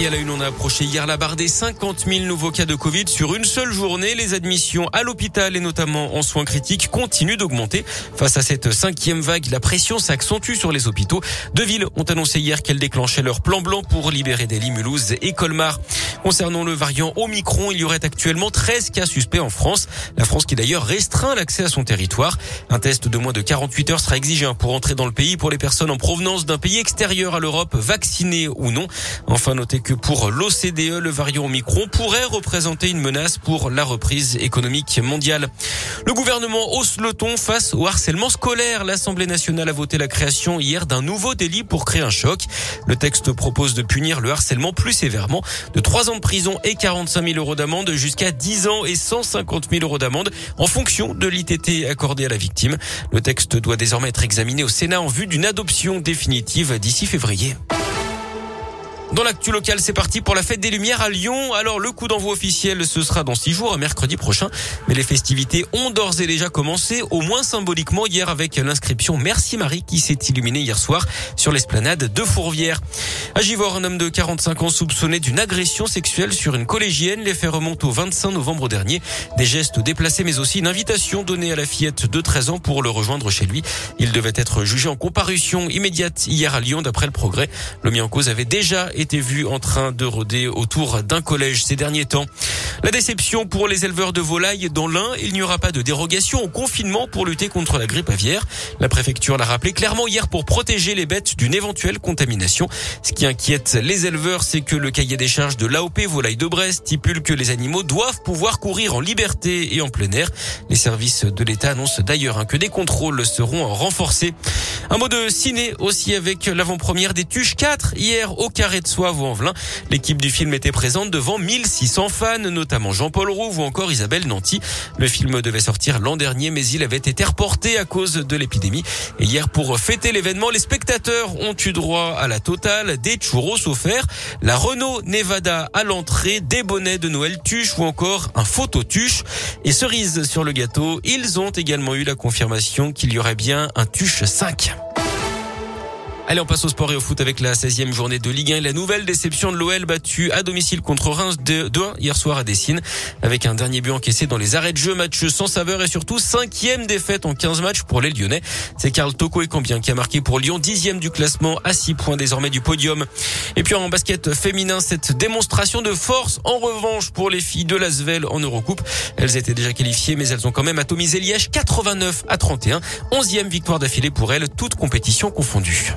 Et à la une, on a approché hier la barre des 50 000 nouveaux cas de Covid sur une seule journée. Les admissions à l'hôpital et notamment en soins critiques continuent d'augmenter. Face à cette cinquième vague, la pression s'accentue sur les hôpitaux. Deux villes ont annoncé hier qu'elles déclenchaient leur plan blanc pour libérer des Mulhouse et Colmar. Concernant le variant Omicron, il y aurait actuellement 13 cas suspects en France. La France qui d'ailleurs restreint l'accès à son territoire. Un test de moins de 48 heures sera exigé pour entrer dans le pays pour les personnes en provenance d'un pays extérieur à l'Europe, vaccinées ou non. Enfin, notez que pour l'OCDE, le variant Omicron pourrait représenter une menace pour la reprise économique mondiale. Le gouvernement hausse le ton face au harcèlement scolaire. L'Assemblée nationale a voté la création hier d'un nouveau délit pour créer un choc. Le texte propose de punir le harcèlement plus sévèrement de 3 ans de prison et 45 000 euros d'amende jusqu'à 10 ans et 150 000 euros d'amende en fonction de l'ITT accordé à la victime. Le texte doit désormais être examiné au Sénat en vue d'une adoption définitive d'ici février. Dans l'actu local, c'est parti pour la fête des Lumières à Lyon. Alors le coup d'envoi officiel, ce sera dans six jours, mercredi prochain. Mais les festivités ont d'ores et déjà commencé, au moins symboliquement hier avec l'inscription Merci Marie qui s'est illuminée hier soir sur l'esplanade de Fourvière. À Givor, un homme de 45 ans soupçonné d'une agression sexuelle sur une collégienne. Les faits remontent au 25 novembre dernier. Des gestes déplacés mais aussi une invitation donnée à la fillette de 13 ans pour le rejoindre chez lui. Il devait être jugé en comparution immédiate hier à Lyon d'après le progrès. Le mis en cause avait déjà été été vu en train de rôder autour d'un collège ces derniers temps. La déception pour les éleveurs de volailles dans l'Ain, il n'y aura pas de dérogation au confinement pour lutter contre la grippe aviaire. La préfecture l'a rappelé clairement hier pour protéger les bêtes d'une éventuelle contamination. Ce qui inquiète les éleveurs, c'est que le cahier des charges de l'AOP Volaille de Brest stipule que les animaux doivent pouvoir courir en liberté et en plein air. Les services de l'État annoncent d'ailleurs hein, que des contrôles seront renforcés. Un mot de ciné aussi avec l'avant-première des Tuches 4 hier au Carré de Soie ou en L'équipe du film était présente devant 1600 fans, notamment Jean-Paul Roux ou encore Isabelle Nanty. Le film devait sortir l'an dernier, mais il avait été reporté à cause de l'épidémie. Et hier, pour fêter l'événement, les spectateurs ont eu droit à la totale, des churros offerts, la Renault Nevada à l'entrée, des bonnets de Noël tuche ou encore un photo tuche. Et cerise sur le gâteau, ils ont également eu la confirmation qu'il y aurait bien un tuche 5. Allez, on passe au sport et au foot avec la 16e journée de Ligue 1 et la nouvelle déception de l'OL battue à domicile contre Reims de 2-1 hier soir à Dessine avec un dernier but encaissé dans les arrêts de jeu, match sans saveur et surtout cinquième défaite en 15 matchs pour les Lyonnais. C'est Karl Toko et Cambien qui a marqué pour Lyon dixième du classement à 6 points désormais du podium. Et puis en basket féminin, cette démonstration de force en revanche pour les filles de l'Asvel en Eurocoupe. Elles étaient déjà qualifiées mais elles ont quand même atomisé Liège 89 à 31. 11e victoire d'affilée pour elles, toutes compétitions confondues.